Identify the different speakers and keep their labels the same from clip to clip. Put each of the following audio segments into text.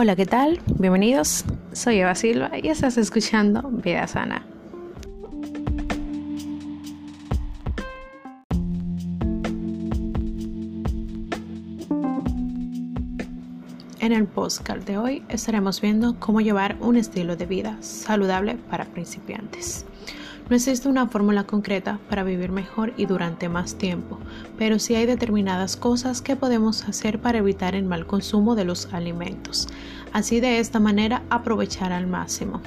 Speaker 1: Hola, ¿qué tal? Bienvenidos. Soy Eva Silva y estás escuchando Vida Sana. En el podcast de hoy estaremos viendo cómo llevar un estilo de vida saludable para principiantes. No existe una fórmula concreta para vivir mejor y durante más tiempo, pero sí hay determinadas cosas que podemos hacer para evitar el mal consumo de los alimentos. Así de esta manera aprovechar al máximo.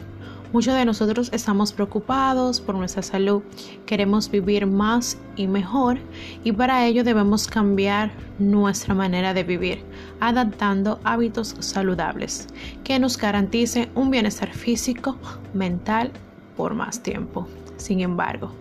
Speaker 1: Muchos de nosotros estamos preocupados por nuestra salud, queremos vivir más y mejor y para ello debemos cambiar nuestra manera de vivir, adaptando hábitos saludables que nos garanticen un bienestar físico, mental por más tiempo. Sin embargo,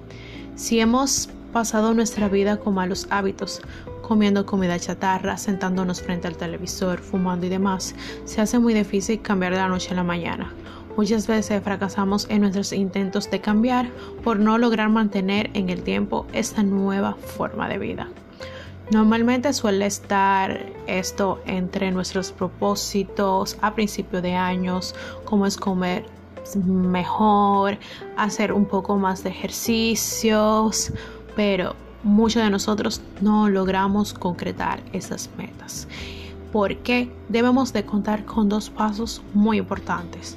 Speaker 1: si hemos pasado nuestra vida con malos hábitos, comiendo comida chatarra, sentándonos frente al televisor, fumando y demás, se hace muy difícil cambiar de la noche a la mañana. Muchas veces fracasamos en nuestros intentos de cambiar por no lograr mantener en el tiempo esta nueva forma de vida. Normalmente suele estar esto entre nuestros propósitos a principio de años, como es comer mejor, hacer un poco más de ejercicios, pero muchos de nosotros no logramos concretar esas metas. Porque debemos de contar con dos pasos muy importantes,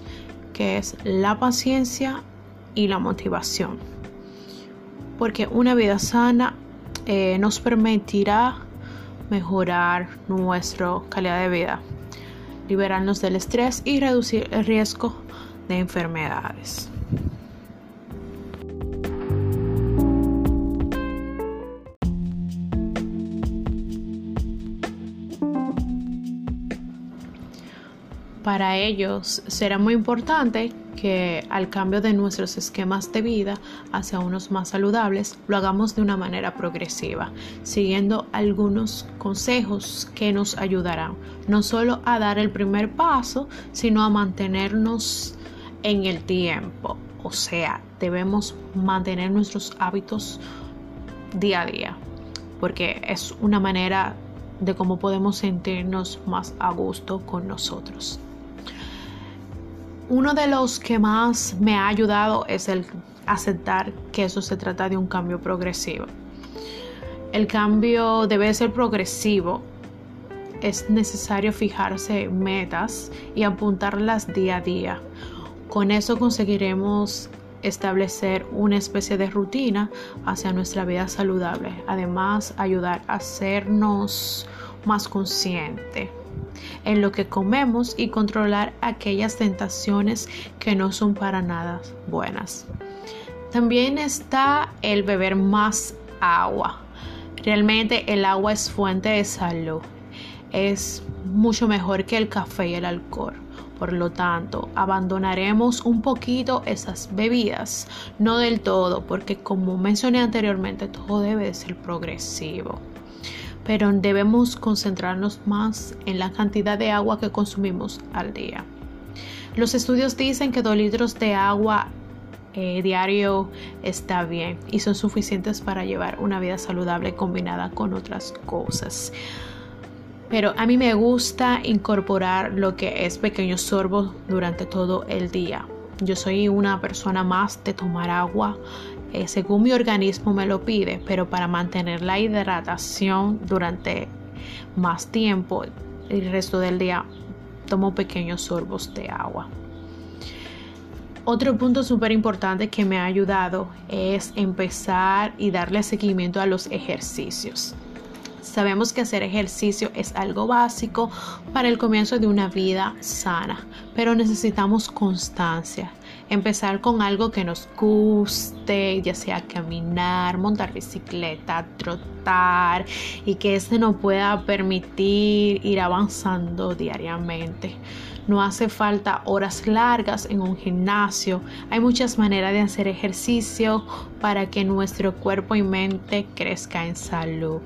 Speaker 1: que es la paciencia y la motivación. Porque una vida sana eh, nos permitirá mejorar nuestra calidad de vida, liberarnos del estrés y reducir el riesgo de enfermedades. Para ellos será muy importante que al cambio de nuestros esquemas de vida hacia unos más saludables lo hagamos de una manera progresiva, siguiendo algunos consejos que nos ayudarán no solo a dar el primer paso, sino a mantenernos en el tiempo. O sea, debemos mantener nuestros hábitos día a día, porque es una manera de cómo podemos sentirnos más a gusto con nosotros. Uno de los que más me ha ayudado es el aceptar que eso se trata de un cambio progresivo. El cambio debe ser progresivo. Es necesario fijarse metas y apuntarlas día a día con eso conseguiremos establecer una especie de rutina hacia nuestra vida saludable. Además, ayudar a hacernos más consciente en lo que comemos y controlar aquellas tentaciones que no son para nada buenas. También está el beber más agua. Realmente el agua es fuente de salud. Es mucho mejor que el café y el alcohol. Por lo tanto, abandonaremos un poquito esas bebidas, no del todo, porque como mencioné anteriormente, todo debe ser progresivo. Pero debemos concentrarnos más en la cantidad de agua que consumimos al día. Los estudios dicen que 2 litros de agua eh, diario está bien y son suficientes para llevar una vida saludable combinada con otras cosas pero a mí me gusta incorporar lo que es pequeños sorbos durante todo el día. Yo soy una persona más de tomar agua eh, según mi organismo me lo pide, pero para mantener la hidratación durante más tiempo, el resto del día tomo pequeños sorbos de agua. Otro punto súper importante que me ha ayudado es empezar y darle seguimiento a los ejercicios. Sabemos que hacer ejercicio es algo básico para el comienzo de una vida sana, pero necesitamos constancia. Empezar con algo que nos guste, ya sea caminar, montar bicicleta, trotar y que este nos pueda permitir ir avanzando diariamente. No hace falta horas largas en un gimnasio. Hay muchas maneras de hacer ejercicio para que nuestro cuerpo y mente crezca en salud.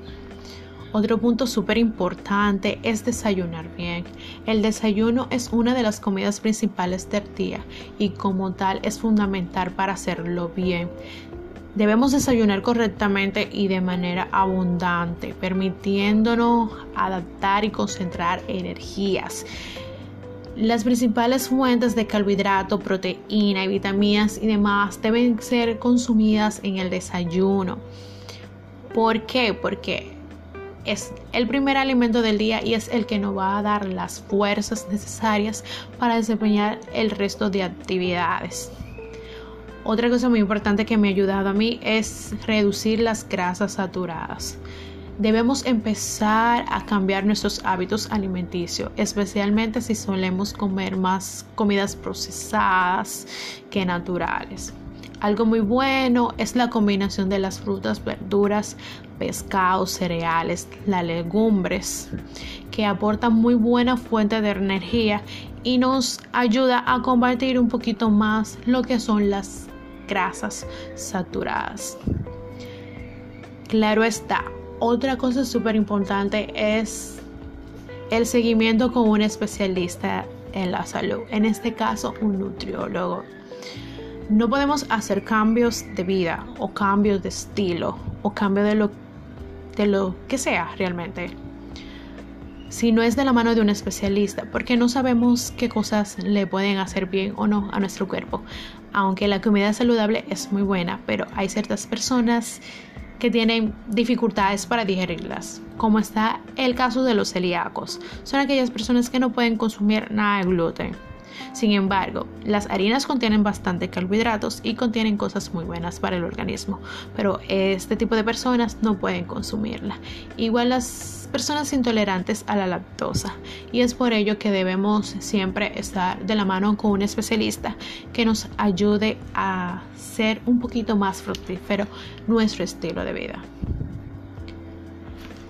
Speaker 1: Otro punto súper importante es desayunar bien. El desayuno es una de las comidas principales del día y como tal es fundamental para hacerlo bien. Debemos desayunar correctamente y de manera abundante, permitiéndonos adaptar y concentrar energías. Las principales fuentes de carbohidrato, proteína y vitaminas y demás deben ser consumidas en el desayuno. ¿Por qué? Porque es el primer alimento del día y es el que nos va a dar las fuerzas necesarias para desempeñar el resto de actividades. Otra cosa muy importante que me ha ayudado a mí es reducir las grasas saturadas. Debemos empezar a cambiar nuestros hábitos alimenticios, especialmente si solemos comer más comidas procesadas que naturales. Algo muy bueno es la combinación de las frutas, verduras, pescados, cereales, las legumbres, que aportan muy buena fuente de energía y nos ayuda a combatir un poquito más lo que son las grasas saturadas. Claro está, otra cosa súper importante es el seguimiento con un especialista en la salud, en este caso un nutriólogo. No podemos hacer cambios de vida o cambios de estilo o cambio de lo, de lo que sea realmente si no es de la mano de un especialista, porque no sabemos qué cosas le pueden hacer bien o no a nuestro cuerpo. Aunque la comida saludable es muy buena, pero hay ciertas personas que tienen dificultades para digerirlas, como está el caso de los celíacos. Son aquellas personas que no pueden consumir nada de gluten. Sin embargo, las harinas contienen bastante carbohidratos y contienen cosas muy buenas para el organismo, pero este tipo de personas no pueden consumirla. Igual las personas intolerantes a la lactosa y es por ello que debemos siempre estar de la mano con un especialista que nos ayude a ser un poquito más fructífero nuestro estilo de vida.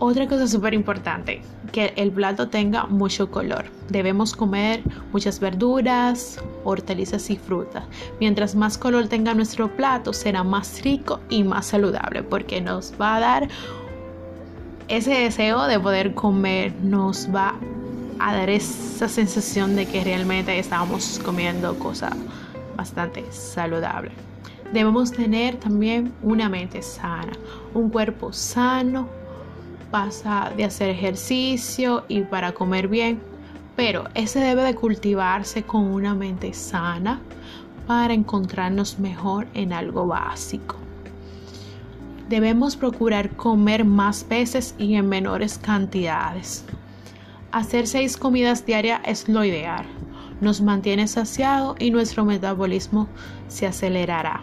Speaker 1: Otra cosa súper importante, que el plato tenga mucho color. Debemos comer muchas verduras, hortalizas y frutas. Mientras más color tenga nuestro plato, será más rico y más saludable porque nos va a dar ese deseo de poder comer, nos va a dar esa sensación de que realmente estamos comiendo cosas bastante saludables. Debemos tener también una mente sana, un cuerpo sano, pasa de hacer ejercicio y para comer bien, pero ese debe de cultivarse con una mente sana para encontrarnos mejor en algo básico. Debemos procurar comer más veces y en menores cantidades. Hacer seis comidas diarias es lo ideal. Nos mantiene saciado y nuestro metabolismo se acelerará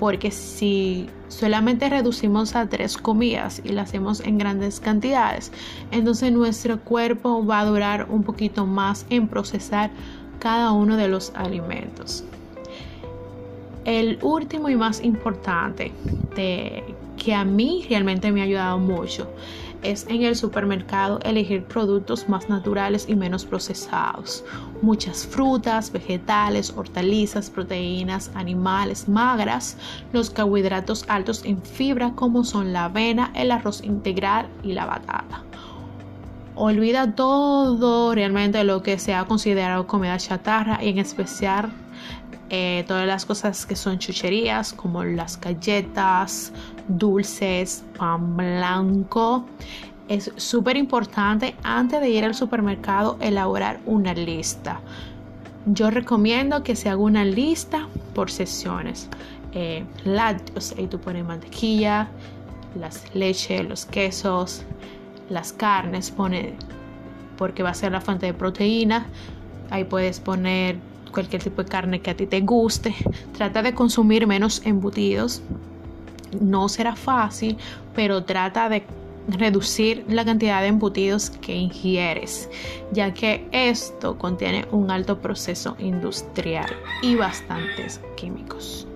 Speaker 1: porque si solamente reducimos a tres comidas y las hacemos en grandes cantidades, entonces nuestro cuerpo va a durar un poquito más en procesar cada uno de los alimentos. El último y más importante de, que a mí realmente me ha ayudado mucho es en el supermercado elegir productos más naturales y menos procesados. Muchas frutas, vegetales, hortalizas, proteínas, animales magras, los carbohidratos altos en fibra como son la avena, el arroz integral y la batata. Olvida todo realmente lo que se ha considerado comida chatarra y en especial eh, todas las cosas que son chucherías como las galletas, dulces, pan blanco. Es súper importante antes de ir al supermercado elaborar una lista. Yo recomiendo que se haga una lista por sesiones. Eh, lácteos, ahí tú pones mantequilla, las leches, los quesos, las carnes, pone porque va a ser la fuente de proteína. Ahí puedes poner cualquier tipo de carne que a ti te guste. Trata de consumir menos embutidos. No será fácil, pero trata de reducir la cantidad de embutidos que ingieres, ya que esto contiene un alto proceso industrial y bastantes químicos.